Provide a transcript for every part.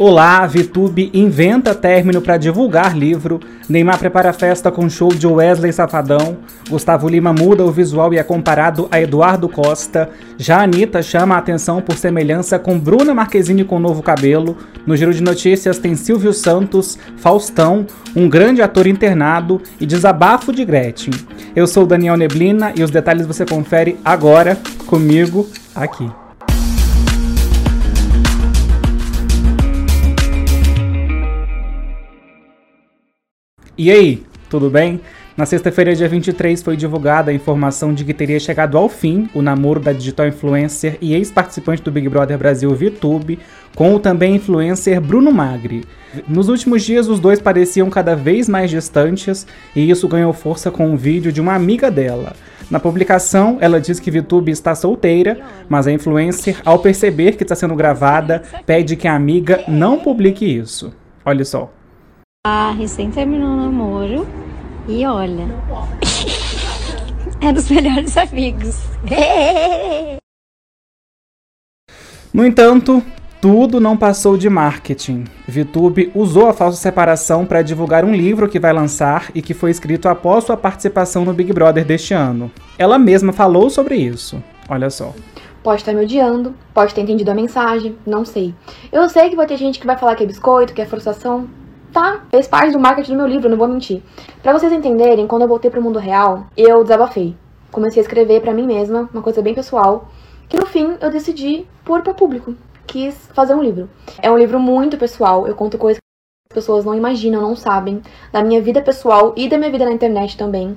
Olá, VTube inventa término para divulgar livro, Neymar prepara festa com show de Wesley Safadão, Gustavo Lima muda o visual e é comparado a Eduardo Costa, já Anitta chama a atenção por semelhança com Bruna Marquezine com novo cabelo, no giro de notícias tem Silvio Santos, Faustão, um grande ator internado e desabafo de Gretchen. Eu sou Daniel Neblina e os detalhes você confere agora comigo aqui. E aí, tudo bem? Na sexta-feira, dia 23, foi divulgada a informação de que teria chegado ao fim o namoro da digital influencer e ex-participante do Big Brother Brasil VTube com o também influencer Bruno Magri. Nos últimos dias, os dois pareciam cada vez mais distantes e isso ganhou força com um vídeo de uma amiga dela. Na publicação, ela diz que VTube está solteira, mas a influencer, ao perceber que está sendo gravada, pede que a amiga não publique isso. Olha só. Ah, recém terminou o namoro e olha, é dos melhores amigos. no entanto, tudo não passou de marketing. VTube usou a falsa separação para divulgar um livro que vai lançar e que foi escrito após sua participação no Big Brother deste ano. Ela mesma falou sobre isso. Olha só. Pode estar me odiando, pode ter entendido a mensagem, não sei. Eu sei que vai ter gente que vai falar que é biscoito, que é forçação, Tá, fez parte do marketing do meu livro, não vou mentir. Para vocês entenderem, quando eu voltei pro mundo real, eu desabafei. Comecei a escrever para mim mesma, uma coisa bem pessoal, que no fim eu decidi pôr para público. Quis fazer um livro. É um livro muito pessoal, eu conto coisas que as pessoas não imaginam, não sabem, da minha vida pessoal e da minha vida na internet também.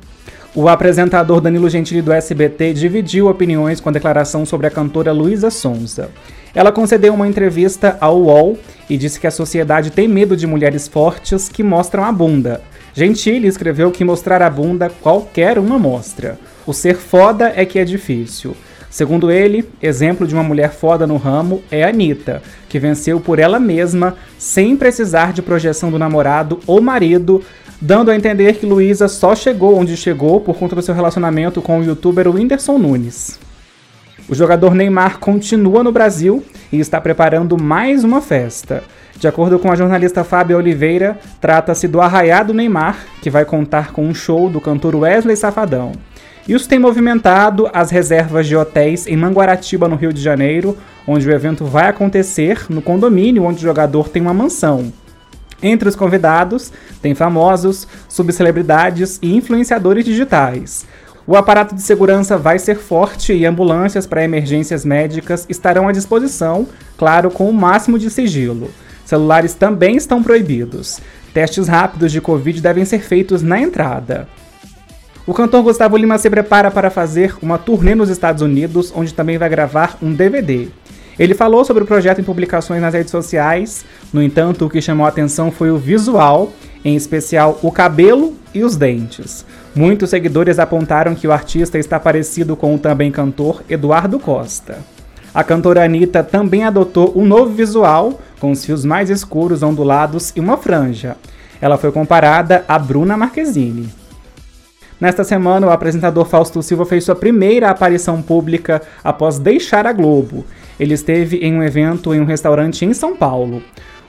O apresentador Danilo Gentili do SBT dividiu opiniões com a declaração sobre a cantora Luísa Sonza. Ela concedeu uma entrevista ao UOL e disse que a sociedade tem medo de mulheres fortes que mostram a bunda. Gentili escreveu que mostrar a bunda qualquer uma mostra. O ser foda é que é difícil. Segundo ele, exemplo de uma mulher foda no ramo é a Anitta, que venceu por ela mesma, sem precisar de projeção do namorado ou marido, dando a entender que Luísa só chegou onde chegou por conta do seu relacionamento com o youtuber Whindersson Nunes. O jogador Neymar continua no Brasil e está preparando mais uma festa. De acordo com a jornalista Fábia Oliveira, trata-se do Arraiado Neymar, que vai contar com um show do cantor Wesley Safadão. Isso tem movimentado as reservas de hotéis em Manguaratiba, no Rio de Janeiro, onde o evento vai acontecer no condomínio onde o jogador tem uma mansão. Entre os convidados, tem famosos, subcelebridades e influenciadores digitais. O aparato de segurança vai ser forte e ambulâncias para emergências médicas estarão à disposição, claro, com o máximo de sigilo. Celulares também estão proibidos. Testes rápidos de Covid devem ser feitos na entrada. O cantor Gustavo Lima se prepara para fazer uma turnê nos Estados Unidos, onde também vai gravar um DVD. Ele falou sobre o projeto em publicações nas redes sociais, no entanto, o que chamou a atenção foi o visual, em especial o cabelo e os dentes. Muitos seguidores apontaram que o artista está parecido com o também cantor Eduardo Costa. A cantora Anitta também adotou um novo visual, com os fios mais escuros, ondulados e uma franja. Ela foi comparada a Bruna Marquezine. Nesta semana, o apresentador Fausto Silva fez sua primeira aparição pública após deixar a Globo. Ele esteve em um evento em um restaurante em São Paulo.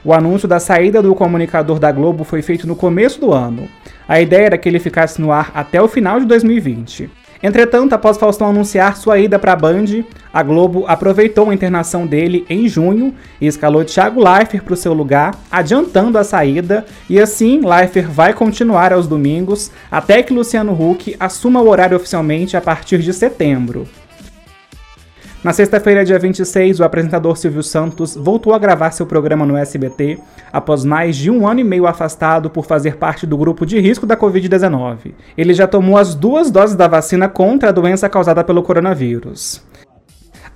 O anúncio da saída do comunicador da Globo foi feito no começo do ano. A ideia era que ele ficasse no ar até o final de 2020. Entretanto, após Faustão anunciar sua ida para a Band, a Globo aproveitou a internação dele em junho e escalou Thiago Leifert para o seu lugar, adiantando a saída, e assim Leifert vai continuar aos domingos até que Luciano Huck assuma o horário oficialmente a partir de setembro. Na sexta-feira, dia 26, o apresentador Silvio Santos voltou a gravar seu programa no SBT após mais de um ano e meio afastado por fazer parte do grupo de risco da Covid-19. Ele já tomou as duas doses da vacina contra a doença causada pelo coronavírus.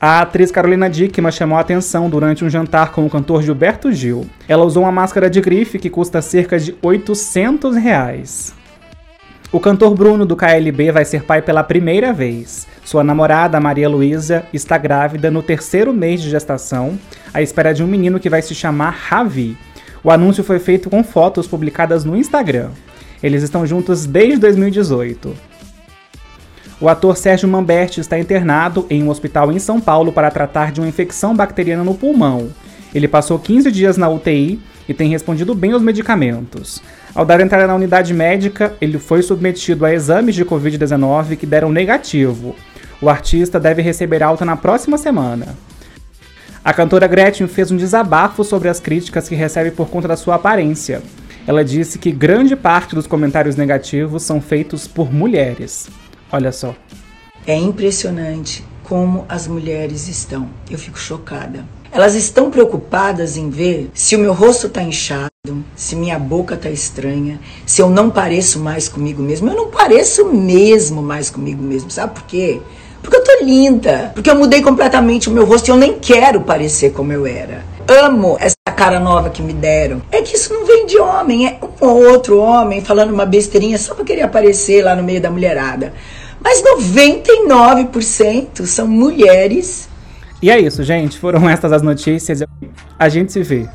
A atriz Carolina Dickman chamou a atenção durante um jantar com o cantor Gilberto Gil. Ela usou uma máscara de grife que custa cerca de 800 reais. O cantor Bruno do KLB vai ser pai pela primeira vez. Sua namorada, Maria Luísa, está grávida no terceiro mês de gestação, à espera de um menino que vai se chamar Ravi. O anúncio foi feito com fotos publicadas no Instagram. Eles estão juntos desde 2018. O ator Sérgio Mamberti está internado em um hospital em São Paulo para tratar de uma infecção bacteriana no pulmão. Ele passou 15 dias na UTI e tem respondido bem aos medicamentos. Ao dar entrada na unidade médica, ele foi submetido a exames de Covid-19 que deram negativo. O artista deve receber alta na próxima semana. A cantora Gretchen fez um desabafo sobre as críticas que recebe por conta da sua aparência. Ela disse que grande parte dos comentários negativos são feitos por mulheres. Olha só. É impressionante como as mulheres estão. Eu fico chocada. Elas estão preocupadas em ver se o meu rosto está inchado, se minha boca está estranha, se eu não pareço mais comigo mesmo. Eu não pareço mesmo mais comigo mesmo, sabe por quê? Porque eu tô linda, porque eu mudei completamente o meu rosto e eu nem quero parecer como eu era. Amo essa cara nova que me deram. É que isso não vem de homem, é um ou outro homem falando uma besteirinha só pra querer aparecer lá no meio da mulherada. Mas 99% são mulheres. E é isso, gente. Foram estas as notícias. A gente se vê.